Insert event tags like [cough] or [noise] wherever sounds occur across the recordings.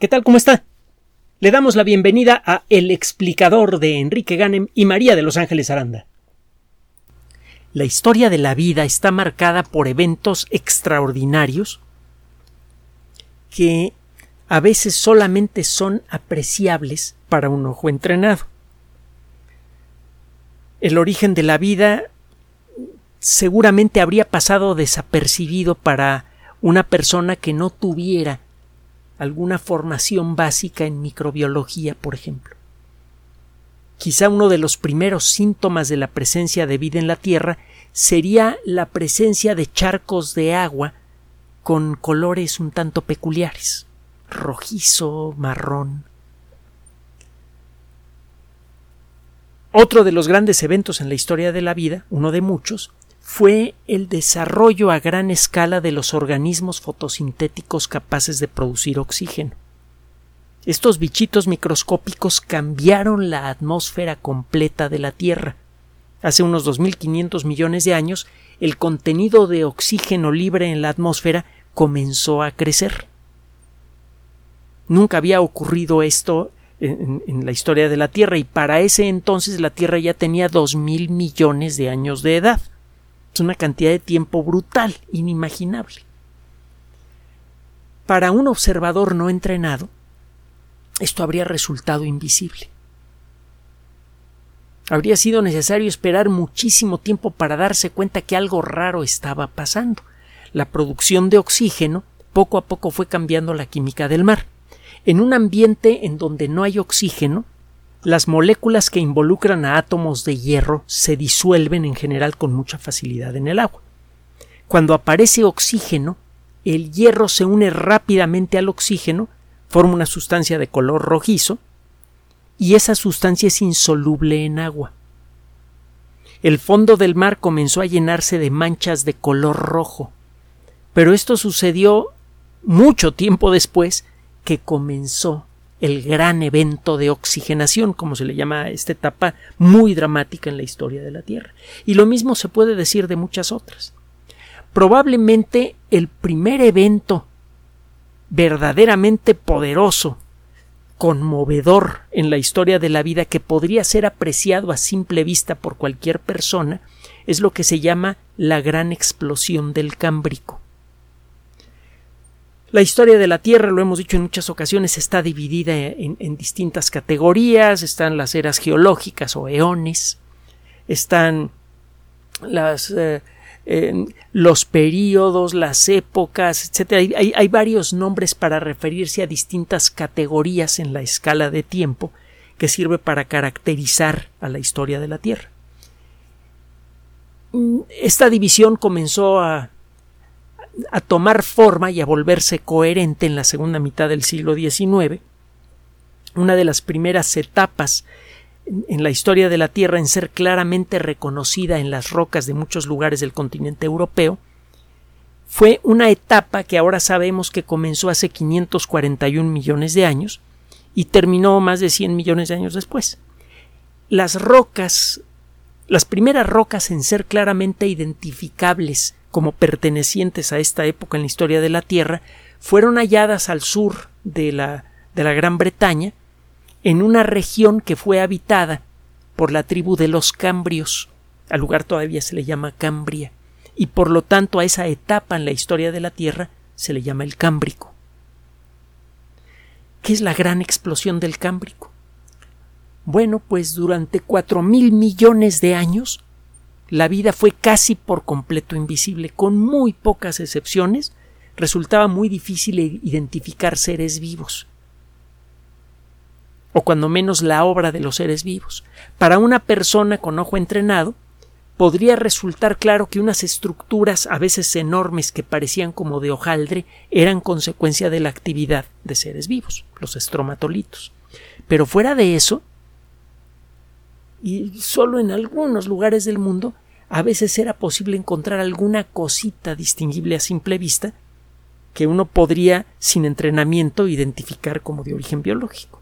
¿Qué tal? ¿Cómo está? Le damos la bienvenida a El explicador de Enrique Ganem y María de Los Ángeles Aranda. La historia de la vida está marcada por eventos extraordinarios que a veces solamente son apreciables para un ojo entrenado. El origen de la vida seguramente habría pasado desapercibido para una persona que no tuviera alguna formación básica en microbiología, por ejemplo. Quizá uno de los primeros síntomas de la presencia de vida en la Tierra sería la presencia de charcos de agua con colores un tanto peculiares rojizo, marrón. Otro de los grandes eventos en la historia de la vida, uno de muchos, fue el desarrollo a gran escala de los organismos fotosintéticos capaces de producir oxígeno. Estos bichitos microscópicos cambiaron la atmósfera completa de la Tierra. Hace unos 2.500 millones de años, el contenido de oxígeno libre en la atmósfera comenzó a crecer. Nunca había ocurrido esto en, en, la historia de la Tierra y para ese entonces la Tierra ya tenía dos mil millones de años de edad. Es una cantidad de tiempo brutal, inimaginable. Para un observador no entrenado, esto habría resultado invisible. Habría sido necesario esperar muchísimo tiempo para darse cuenta que algo raro estaba pasando. La producción de oxígeno poco a poco fue cambiando la química del mar. En un ambiente en donde no hay oxígeno, las moléculas que involucran a átomos de hierro se disuelven en general con mucha facilidad en el agua. Cuando aparece oxígeno, el hierro se une rápidamente al oxígeno, forma una sustancia de color rojizo, y esa sustancia es insoluble en agua. El fondo del mar comenzó a llenarse de manchas de color rojo, pero esto sucedió mucho tiempo después que comenzó el gran evento de oxigenación, como se le llama a esta etapa muy dramática en la historia de la Tierra. Y lo mismo se puede decir de muchas otras. Probablemente el primer evento verdaderamente poderoso, conmovedor en la historia de la vida que podría ser apreciado a simple vista por cualquier persona, es lo que se llama la gran explosión del Cámbrico. La historia de la Tierra, lo hemos dicho en muchas ocasiones, está dividida en, distintas categorías. Están las eras geológicas o eones, están eh, los periodos, las épocas, etc. Hay, hay varios nombres para referirse a distintas categorías en la escala de tiempo que sirve para caracterizar a la historia de la Tierra. Mm, esta división comenzó a a tomar forma y a volverse coherente en la segunda mitad del siglo XIX, una de las primeras etapas en la historia de la Tierra en ser claramente reconocida en las rocas de muchos lugares del continente europeo, fue una etapa que ahora sabemos que comenzó hace 541 millones de años y terminó más de 100 millones de años después. Las rocas, las primeras rocas en ser claramente identificables como pertenecientes a esta época en la historia de la Tierra fueron halladas al sur de la, de la Gran Bretaña, en una región que fue habitada por la tribu de los Cambrios. Al lugar todavía se le llama Cambria, y por lo tanto a esa etapa en la historia de la Tierra se le llama el Cámbrico. ¿Qué es la gran explosión del Cámbrico? Bueno, pues durante cuatro mil millones de años la vida fue casi por completo invisible, con muy pocas excepciones, resultaba muy difícil identificar seres vivos, o cuando menos la obra de los seres vivos. Para una persona con ojo entrenado, podría resultar claro que unas estructuras a veces enormes que parecían como de hojaldre eran consecuencia de la actividad de seres vivos, los estromatolitos. Pero fuera de eso, y solo en algunos lugares del mundo a veces era posible encontrar alguna cosita distinguible a simple vista que uno podría, sin entrenamiento, identificar como de origen biológico.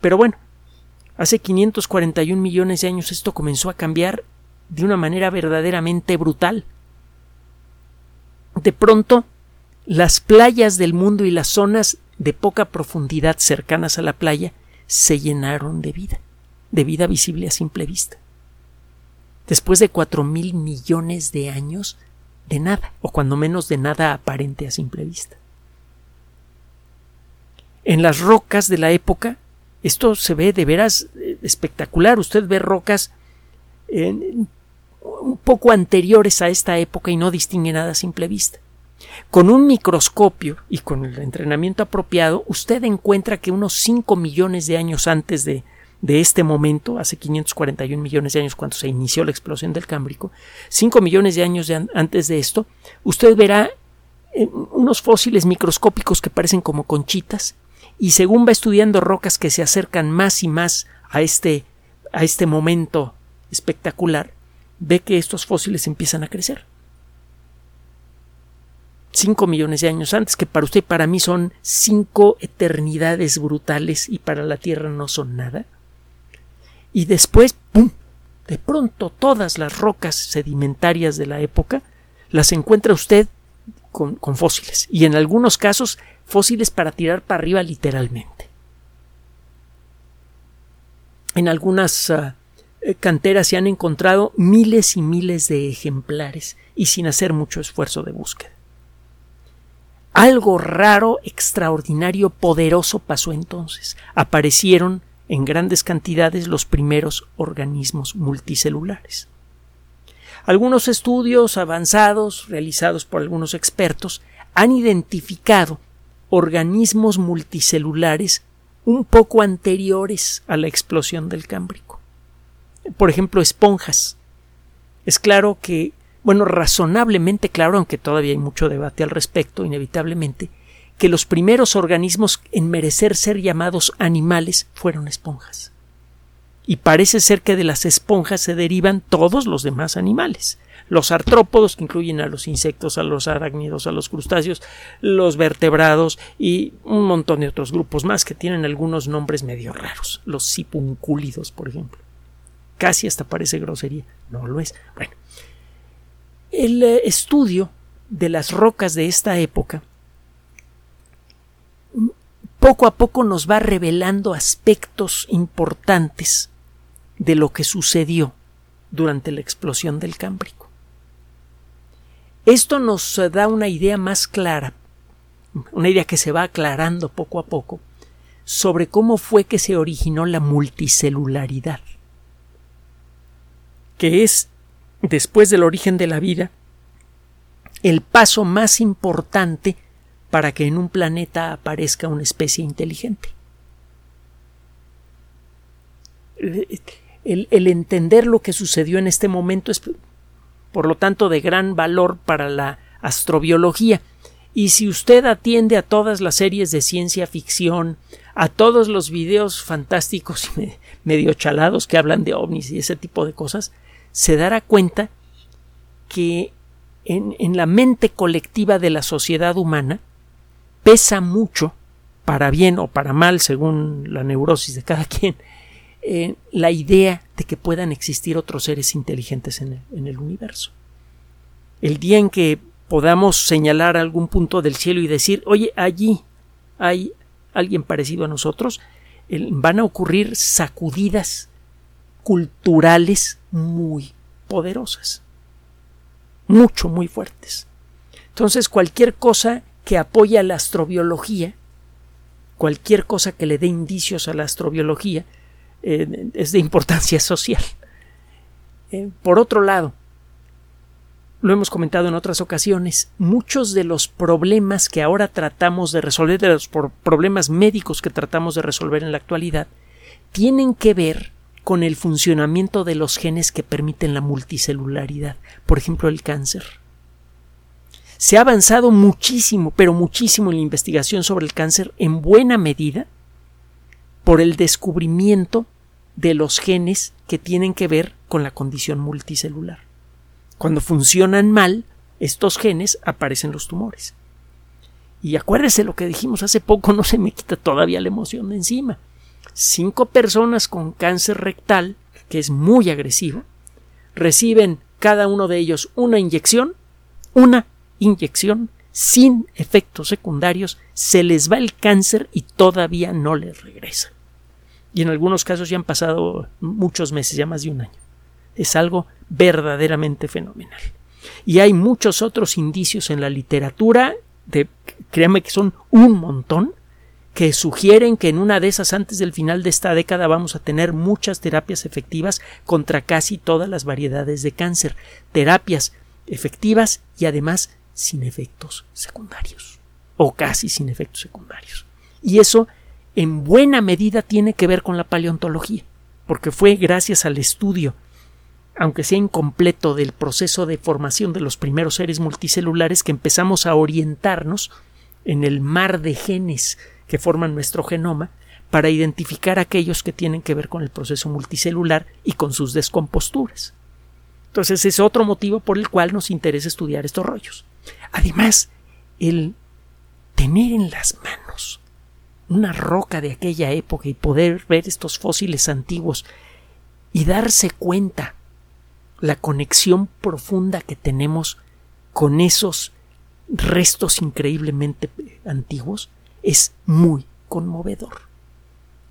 Pero bueno, hace 541 millones de años esto comenzó a cambiar de una manera verdaderamente brutal. De pronto, las playas del mundo y las zonas de poca profundidad cercanas a la playa se llenaron de vida, de vida visible a simple vista. Después de cuatro mil millones de años de nada, o cuando menos de nada aparente a simple vista. En las rocas de la época, esto se ve de veras eh, espectacular. Usted ve rocas un poco anteriores a esta época y no distingue nada a simple vista. Con un microscopio y con el entrenamiento apropiado, usted encuentra que unos 5 millones de años antes de, de este momento, hace 541 millones de años cuando se inició la explosión del Cámbrico, 5 millones de años antes de esto, usted verá eh, unos fósiles microscópicos que parecen como conchitas y según va estudiando rocas que se acercan más y más a este, a este momento espectacular, ve que estos fósiles empiezan a crecer. 5 millones de años antes, que para usted y para mí son cinco eternidades brutales y para la Tierra no son nada. Y después, ¡pum! De pronto todas las rocas sedimentarias de la época las encuentra usted con, fósiles y en algunos casos fósiles para tirar para arriba literalmente. En algunas ah, eh, canteras se han encontrado miles y miles de ejemplares y sin hacer mucho esfuerzo de búsqueda. Algo raro, extraordinario, poderoso pasó entonces. Aparecieron en grandes cantidades los primeros organismos multicelulares. Algunos estudios avanzados realizados por algunos expertos han identificado organismos multicelulares un poco anteriores a la explosión del Cámbrico. Por ejemplo, esponjas. Es claro que bueno, razonablemente claro, aunque todavía hay mucho debate al respecto, inevitablemente, que los primeros organismos en merecer ser llamados animales fueron esponjas. Y parece ser que de las esponjas se derivan todos los demás animales. Los artrópodos, que incluyen a los insectos, a los arácnidos, a los crustáceos, los vertebrados y un montón de otros grupos más que tienen algunos nombres medio raros. Los sipuncúlidos, por ejemplo. Casi hasta parece grosería. No lo es. Bueno, el eh, estudio de las rocas de esta época poco a poco nos va revelando aspectos importantes de lo que sucedió durante la explosión del Cámbrico. Esto nos da una idea más clara, una idea que se va aclarando poco a poco, sobre cómo fue que se originó la multicelularidad, que es después del origen de la vida, el paso más importante para que en un planeta aparezca una especie inteligente. El, entender lo que sucedió en este momento es, por lo tanto, de gran valor para la astrobiología. Y si usted atiende a todas las series de ciencia ficción, a todos los videos fantásticos y medio chalados que hablan de ovnis y ese tipo de cosas, se dará cuenta que en, en la mente colectiva de la sociedad humana pesa mucho, para bien o para mal, según la neurosis de cada [laughs] quien, eh, la idea de que puedan existir otros seres inteligentes en el, en el, universo. El día en que podamos señalar algún punto del cielo y decir, oye, allí hay alguien parecido a nosotros, van a ocurrir sacudidas culturales muy poderosas, mucho, muy fuertes. Entonces, cualquier cosa que apoya la astrobiología, cualquier cosa que le dé indicios a la astrobiología, eh, es de importancia social. Eh, por otro lado, lo hemos comentado en otras ocasiones, muchos de los problemas que ahora tratamos de resolver, de los problemas médicos que tratamos de resolver en la actualidad, tienen que ver con el funcionamiento de los genes que permiten la multicelularidad, por ejemplo el cáncer. Se ha avanzado muchísimo, pero muchísimo en la investigación sobre el cáncer en buena medida por el descubrimiento de los genes que tienen que ver con la condición multicelular. Cuando funcionan mal, estos genes aparecen los tumores. Y acuérdese lo que dijimos hace poco, no se me quita todavía la emoción de encima cinco personas con cáncer rectal, que es muy agresivo, reciben cada uno de ellos una inyección, una inyección sin efectos secundarios, se les va el cáncer y todavía no les regresa. Y en algunos casos ya han pasado muchos meses, ya más de un año. Es algo verdaderamente fenomenal. Y hay muchos otros indicios en la literatura, de, créanme que son un montón, que sugieren que en una de esas antes del final de esta década vamos a tener muchas terapias efectivas contra casi todas las variedades de cáncer. Terapias efectivas y además sin efectos secundarios o casi sin efectos secundarios. Y eso en buena medida tiene que ver con la paleontología, porque fue gracias al estudio, aunque sea incompleto, del proceso de formación de los primeros seres multicelulares que empezamos a orientarnos en el mar de genes que forman nuestro genoma para identificar aquellos que tienen que ver con el proceso multicelular y con sus descomposturas. Entonces es otro motivo por el cual nos interesa estudiar estos rollos. Además, el tener en las manos una roca de aquella época y poder ver estos fósiles antiguos y darse cuenta la conexión profunda que tenemos con esos restos increíblemente antiguos es muy conmovedor.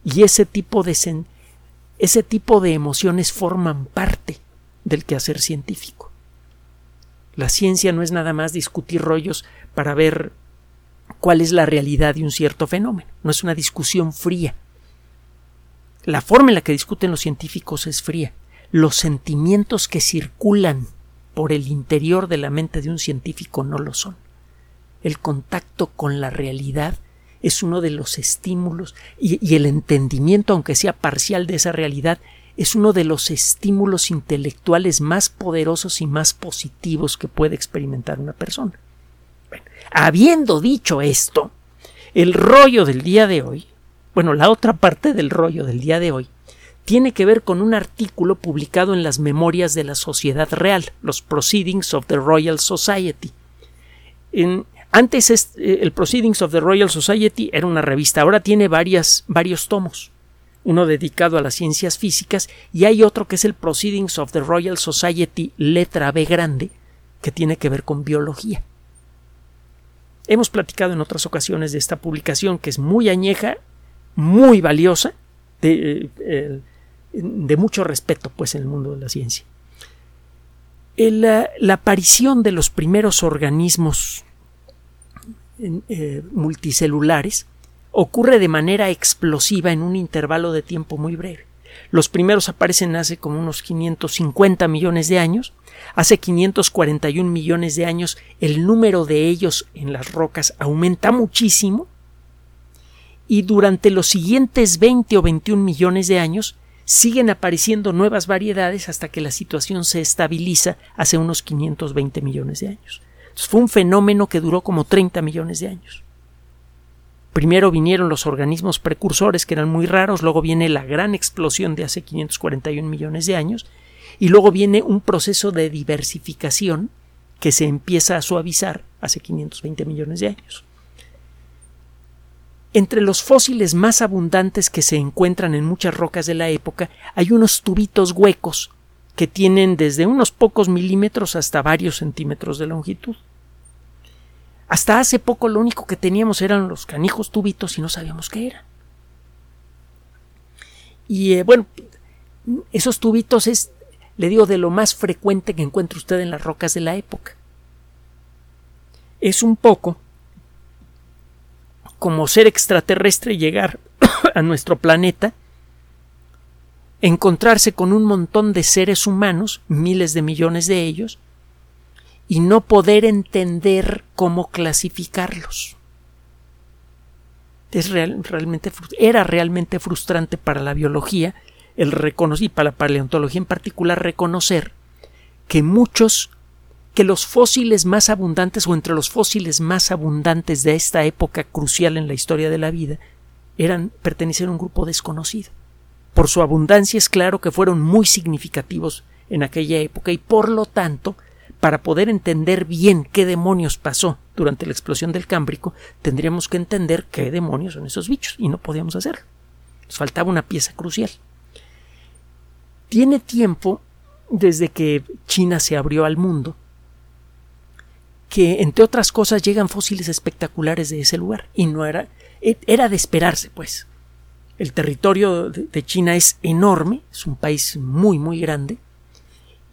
Y ese tipo de ese tipo de emociones forman parte del quehacer científico. La ciencia no es nada más discutir rollos para ver cuál es la realidad de un cierto fenómeno, no es una discusión fría. La forma en la que discuten los científicos es fría. Los sentimientos que circulan por el interior de la mente de un científico no lo son. El contacto con la realidad es uno de los estímulos y, el entendimiento, aunque sea parcial de esa realidad, es uno de los estímulos intelectuales más poderosos y más positivos que puede experimentar una persona. habiendo dicho esto, el rollo del día de hoy, bueno, la otra parte del rollo del día de hoy, tiene que ver con un artículo publicado en las Memorias de la Sociedad Real, los Proceedings of the Royal Society. En, antes eh, el Proceedings of the Royal Society era una revista, ahora tiene varios tomos uno dedicado a las ciencias físicas y hay otro que es el Proceedings of the Royal Society letra B grande que tiene que ver con biología. Hemos platicado en otras ocasiones de esta publicación que es muy añeja, muy valiosa, de, eh, de mucho respeto pues en el mundo de la ciencia. la aparición de los primeros organismos eh, multicelulares ocurre de manera explosiva en un intervalo de tiempo muy breve. Los primeros aparecen hace como unos 550 millones de años. Hace 541 millones de años el número de ellos en las rocas aumenta muchísimo y durante los siguientes 20 o 21 millones de años siguen apareciendo nuevas variedades hasta que la situación se estabiliza hace unos 520 millones de años. fue un fenómeno que duró como 30 millones de años. Primero vinieron los organismos precursores, que eran muy raros, luego viene la gran explosión de hace 541 millones de años, y luego viene un proceso de diversificación que se empieza a suavizar hace 520 millones de años. Entre los fósiles más abundantes que se encuentran en muchas rocas de la época hay unos tubitos huecos que tienen desde unos pocos milímetros hasta varios centímetros de longitud. Hasta hace poco lo único que teníamos eran los canijos tubitos y no sabíamos qué era. Y eh, bueno, esos tubitos es, le digo, de lo más frecuente que encuentra usted en las rocas de la época. Es un poco como ser extraterrestre y llegar [coughs] a nuestro planeta, encontrarse con un montón de seres humanos, miles de millones de ellos, y no poder entender cómo clasificarlos. Es realmente, era realmente frustrante para la biología el reconocer, y para la paleontología en particular, reconocer que muchos, que los fósiles más abundantes o entre los fósiles más abundantes de esta época crucial en la historia de la vida eran pertenecer a un grupo desconocido. Por su abundancia es claro que fueron muy significativos en aquella época y por lo tanto para poder entender bien qué demonios pasó durante la explosión del Cámbrico, tendríamos que entender qué demonios son esos bichos, y no podíamos hacerlo. Nos faltaba una pieza crucial. Tiene tiempo desde que China se abrió al mundo que, entre otras cosas, llegan fósiles espectaculares de ese lugar. Y no era, e, era de esperarse, pues. El territorio de China es enorme, es un país muy, muy grande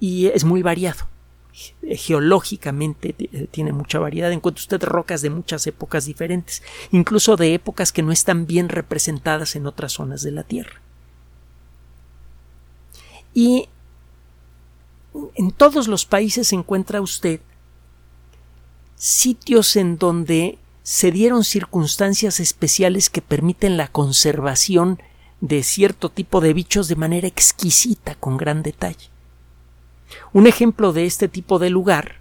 y es muy variado. Geológicamente eh, tiene mucha variedad. Encuentra usted rocas de muchas épocas diferentes, incluso de épocas que no están bien representadas en otras zonas de la Tierra. Y en todos los países encuentra usted sitios en donde se dieron circunstancias especiales que permiten la conservación de cierto tipo de bichos de manera exquisita, con gran detalle. Un ejemplo de este tipo de lugar,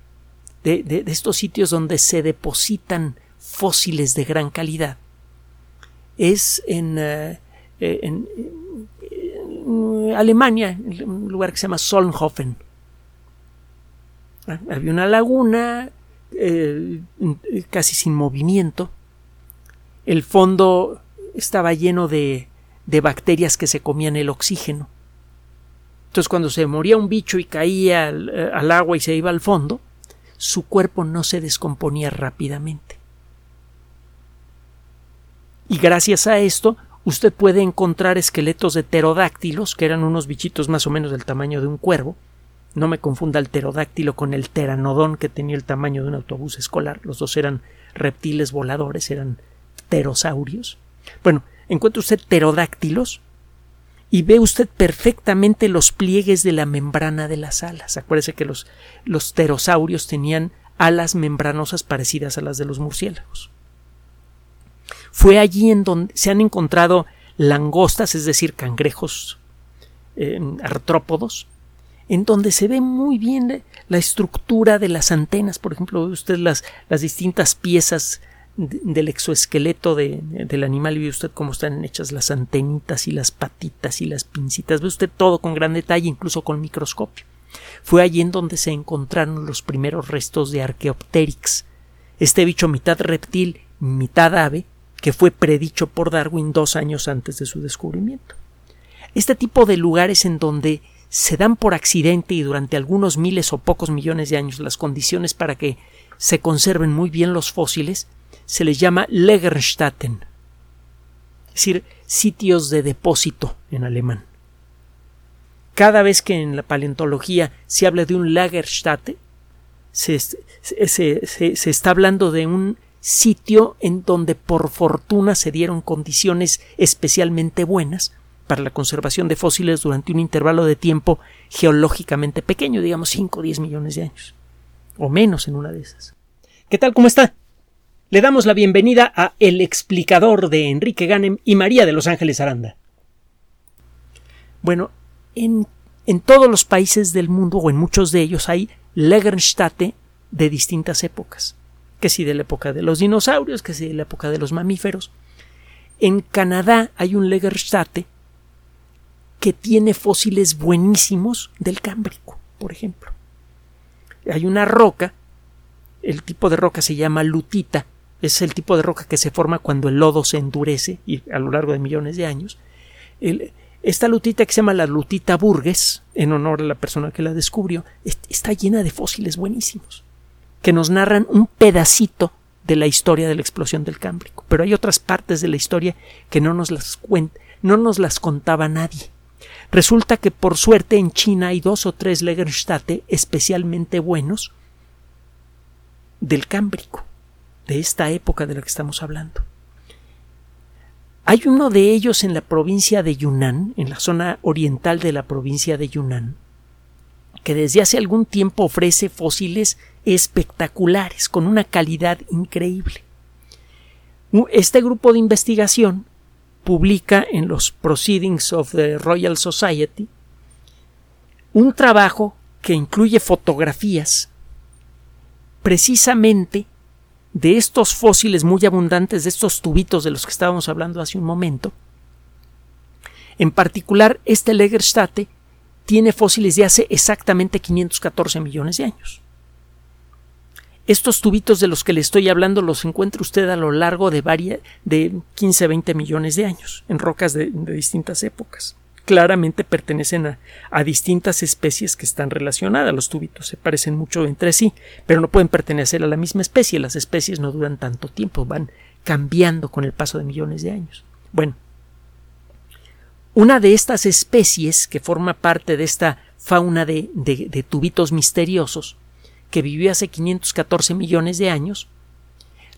de, estos sitios donde se depositan fósiles de gran calidad, es en, eh, en, Alemania, un lugar que se llama Solnhofen. Había una laguna, eh, casi sin movimiento. El fondo estaba lleno de bacterias que se comían el oxígeno. Entonces cuando se moría un bicho y caía al, eh, al, agua y se iba al fondo, su cuerpo no se descomponía rápidamente. Y gracias a esto, usted puede encontrar esqueletos de pterodáctilos, que eran unos bichitos más o menos del tamaño de un cuervo, no me confunda el pterodáctilo con el pteranodón que tenía el tamaño de un autobús escolar. Los dos eran reptiles voladores, eran pterosaurios. Bueno, encuentra usted pterodáctilos y ve usted perfectamente los pliegues de la membrana de las alas. Acuérdese que los, los pterosaurios tenían alas membranosas parecidas a las de los murciélagos. Fue allí en donde se han encontrado langostas, es decir, cangrejos eh, artrópodos, en donde se ve muy bien la estructura de las antenas. Por ejemplo, ve usted las, las distintas piezas del exoesqueleto del animal y ve usted cómo están hechas las antenitas y las patitas y las pincitas. Ve usted todo con gran detalle, incluso con microscopio. Fue allí en donde se encontraron los primeros restos de Archaeopteryx, este bicho mitad reptil, mitad ave, que fue predicho por Darwin dos años antes de su descubrimiento. Este tipo de lugares en donde se dan por accidente y durante algunos miles o pocos millones de años las condiciones para que se conserven muy bien los fósiles, se les llama Legerstatten, es decir, sitios de depósito en alemán. Cada vez que en la paleontología se habla de un Lagerstätte, se, se, está hablando de un sitio en donde por fortuna se dieron condiciones especialmente buenas para la conservación de fósiles durante un intervalo de tiempo geológicamente pequeño, digamos 5 o 10 millones de años, o menos en una de esas. ¿Qué tal? ¿Cómo está? Le damos la bienvenida a El explicador de Enrique Ganem y María de Los Ángeles Aranda. Bueno, en, en todos los países del mundo, o en muchos de ellos, hay Legernstate de distintas épocas. Que si de la época de los dinosaurios, que si de la época de los mamíferos. En Canadá hay un Legernstate que tiene fósiles buenísimos del Cámbrico, por ejemplo. Hay una roca, el tipo de roca se llama lutita, es el tipo de roca que se forma cuando el lodo se endurece y a lo largo de millones de años. esta lutita que se llama la lutita Burgues, en honor a la persona que la descubrió, está llena de fósiles buenísimos, que nos narran un pedacito de la historia de la explosión del Cámbrico. Pero hay otras partes de la historia que no nos las, no nos las contaba nadie. Resulta que por suerte en China hay dos o tres Legernstate especialmente buenos del Cámbrico, de esta época de la que estamos hablando. Hay uno de ellos en la provincia de Yunnan, en la zona oriental de la provincia de Yunnan, que desde hace algún tiempo ofrece fósiles espectaculares, con una calidad increíble. Este grupo de investigación publica en los Proceedings of the Royal Society un trabajo que incluye fotografías precisamente de estos fósiles muy abundantes, de estos tubitos de los que estábamos hablando hace un momento. En particular, este Legerstatte tiene fósiles de hace exactamente 514 millones de años. Estos tubitos de los que le estoy hablando los encuentra usted a lo largo de, de 15 20 millones de años en rocas de, distintas épocas. Claramente pertenecen a, distintas especies que están relacionadas. Los túbitos se parecen mucho entre sí, pero no pueden pertenecer a la misma especie. Las especies no duran tanto tiempo, van cambiando con el paso de millones de años. Bueno, una de estas especies que forma parte de esta fauna de, de, tubitos misteriosos, que vivió hace 514 millones de años,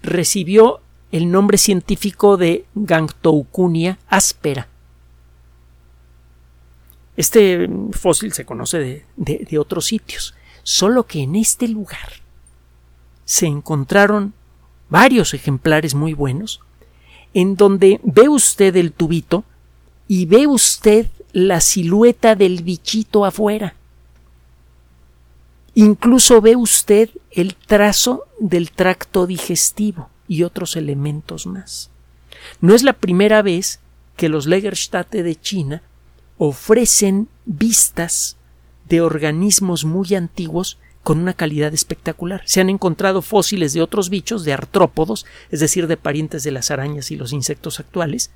recibió el nombre científico de Gangtoucunia áspera este fósil se conoce de, otros sitios, solo que en este lugar se encontraron varios ejemplares muy buenos, en donde ve usted el tubito y ve usted la silueta del bichito afuera. Incluso ve usted el trazo del tracto digestivo y otros elementos más. No es la primera vez que los Legerstadt de China ofrecen vistas de organismos muy antiguos con una calidad espectacular. Se han encontrado fósiles de otros bichos, de artrópodos, es decir, de parientes de las arañas y los insectos actuales,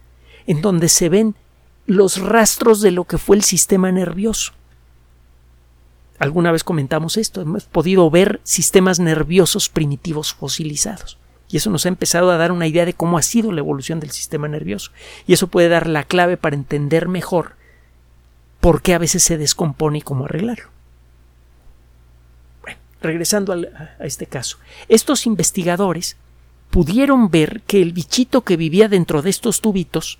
en donde se ven los rastros de lo que fue el sistema nervioso. Alguna vez comentamos esto, hemos podido ver sistemas nerviosos primitivos fosilizados. Y eso nos ha empezado a dar una idea de cómo ha sido la evolución del sistema nervioso. Y eso puede dar la clave para entender mejor por qué a veces se descompone y cómo arreglarlo. Bueno, regresando a este caso, estos investigadores pudieron ver que el bichito que vivía dentro de estos tubitos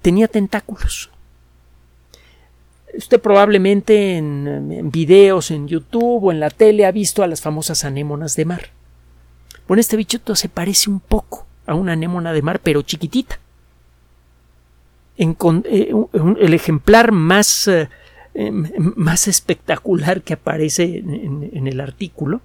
tenía tentáculos. Usted probablemente en, en, videos en YouTube o en la tele ha visto a las famosas anémonas de mar. Bueno, este bichito se parece un poco a una anémona de mar, pero chiquitita. Eh, el ejemplar más, eh, em, más espectacular que aparece en, el artículo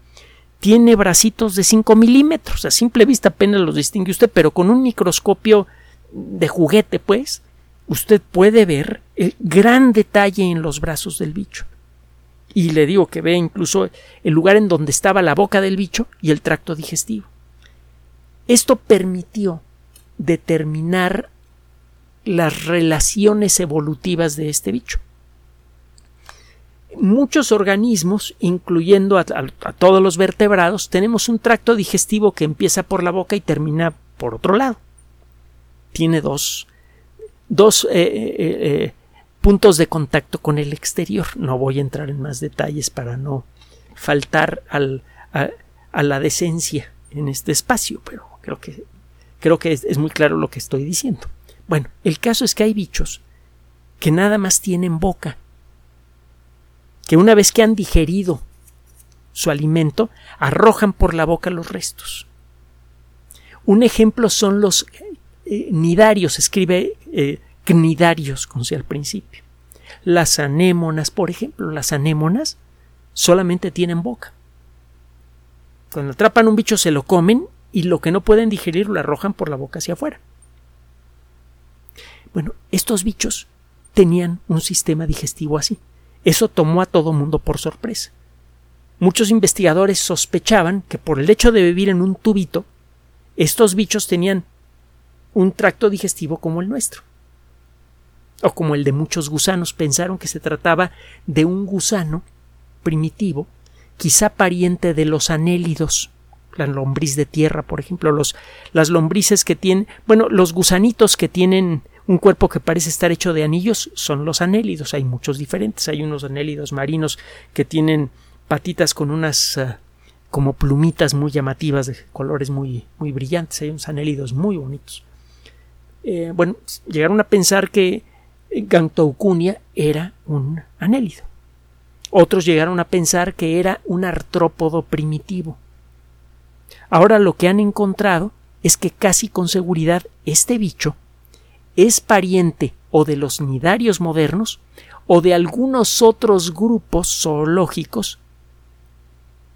tiene bracitos de 5 milímetros. A simple vista apenas los distingue usted, pero con un microscopio de juguete, pues, usted puede ver el gran detalle en los brazos del bicho. Y le digo que ve incluso el lugar en donde estaba la boca del bicho y el tracto digestivo. Esto permitió determinar las relaciones evolutivas de este bicho. Muchos organismos, incluyendo a, todos los vertebrados, tenemos un tracto digestivo que empieza por la boca y termina por otro lado. Tiene dos, dos eh, eh, eh, puntos de contacto con el exterior. No voy a entrar en más detalles para no faltar al, a, la decencia en este espacio, pero creo que, creo que es muy claro lo que estoy diciendo. Bueno, el caso es que hay bichos que nada más tienen boca, que una vez que han digerido su alimento, arrojan por la boca los restos. Un ejemplo son los eh, nidarios, escribe eh, cnidarios, como sea al principio. Las anémonas, por ejemplo, las anémonas solamente tienen boca. Cuando atrapan un bicho se lo comen y lo que no pueden digerir lo arrojan por la boca hacia afuera. Bueno, estos bichos tenían un sistema digestivo así. Eso tomó a todo mundo por sorpresa. Muchos investigadores sospechaban que por el hecho de vivir en un tubito, estos bichos tenían un tracto digestivo como el nuestro. O como el de muchos gusanos. Pensaron que se trataba de un gusano primitivo, quizá pariente de los anélidos, la lombriz de tierra, por ejemplo, los, las lombrices que tienen, bueno, los gusanitos que tienen un cuerpo que parece estar hecho de anillos son los anélidos. Hay muchos diferentes. Hay unos anélidos marinos que tienen patitas con unas eh, como plumitas muy llamativas de colores muy, muy brillantes. Hay unos anélidos muy bonitos. Eh, bueno, llegaron a pensar que Gantoucunia era un anélido. Otros llegaron a pensar que era un artrópodo primitivo. Ahora lo que han encontrado es que casi con seguridad este bicho es pariente o de los nidarios modernos o de algunos otros grupos zoológicos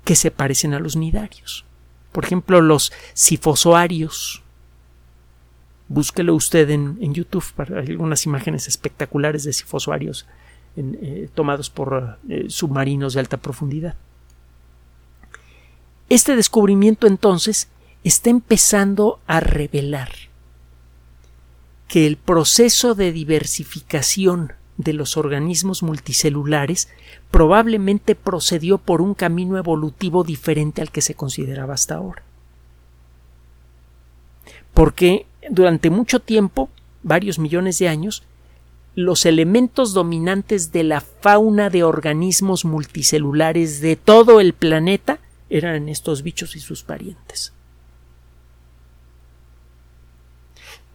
que se parecen a los nidarios. Por ejemplo, los sifozoarios. Búsquelo usted en, YouTube para algunas imágenes espectaculares de sifozoarios eh, tomados por eh, submarinos de alta profundidad. Este descubrimiento entonces está empezando a revelar que el proceso de diversificación de los organismos multicelulares probablemente procedió por un camino evolutivo diferente al que se consideraba hasta ahora. Porque durante mucho tiempo, varios millones de años, los elementos dominantes de la fauna de organismos multicelulares de todo el planeta eran estos bichos y sus parientes.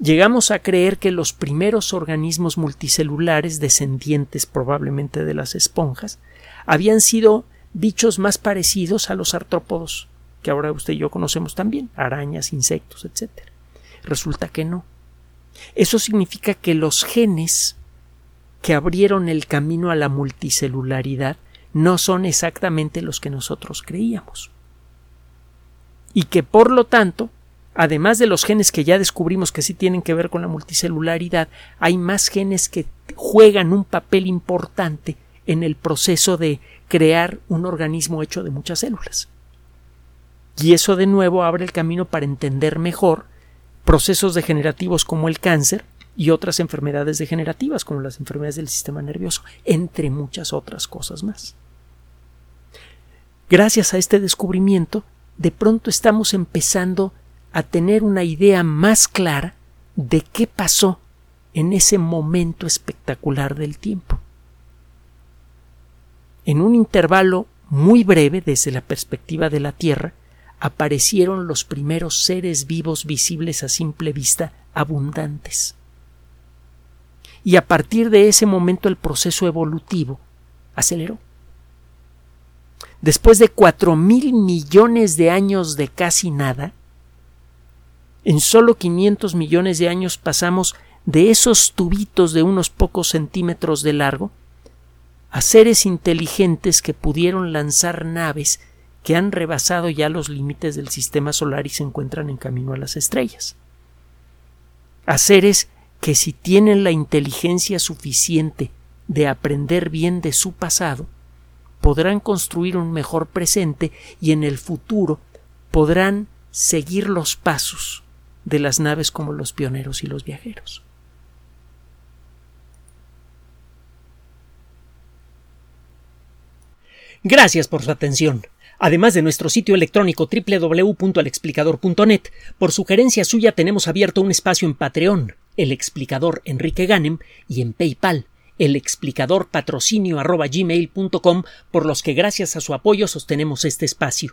Llegamos a creer que los primeros organismos multicelulares, descendientes probablemente de las esponjas, habían sido bichos más parecidos a los artrópodos, que ahora usted y yo conocemos también, arañas, insectos, etc. Resulta que no. Eso significa que los genes que abrieron el camino a la multicelularidad no son exactamente los que nosotros creíamos. Y que por lo tanto, además de los genes que ya descubrimos que sí tienen que ver con la multicelularidad, hay más genes que juegan un papel importante en el proceso de crear un organismo hecho de muchas células. Y eso de nuevo abre el camino para entender mejor procesos degenerativos como el cáncer y otras enfermedades degenerativas como las enfermedades del sistema nervioso, entre muchas otras cosas más. Gracias a este descubrimiento, de pronto estamos empezando a tener una idea más clara de qué pasó en ese momento espectacular del tiempo. En un intervalo muy breve desde la perspectiva de la Tierra, aparecieron los primeros seres vivos visibles a simple vista abundantes. Y a partir de ese momento el proceso evolutivo aceleró. Después de cuatro mil millones de años de casi nada, en solo 500 millones de años pasamos de esos tubitos de unos pocos centímetros de largo a seres inteligentes que pudieron lanzar naves que han rebasado ya los límites del sistema solar y se encuentran en camino a las estrellas. A seres que si tienen la inteligencia suficiente de aprender bien de su pasado, podrán construir un mejor presente y en el futuro podrán seguir los pasos de las naves como los pioneros y los viajeros. Gracias por su atención. Además de nuestro sitio electrónico www.alexplicador.net, por sugerencia suya tenemos abierto un espacio en Patreon, el explicador Enrique Ganem, y en PayPal, el explicador patrocinio por los que gracias a su apoyo sostenemos este espacio.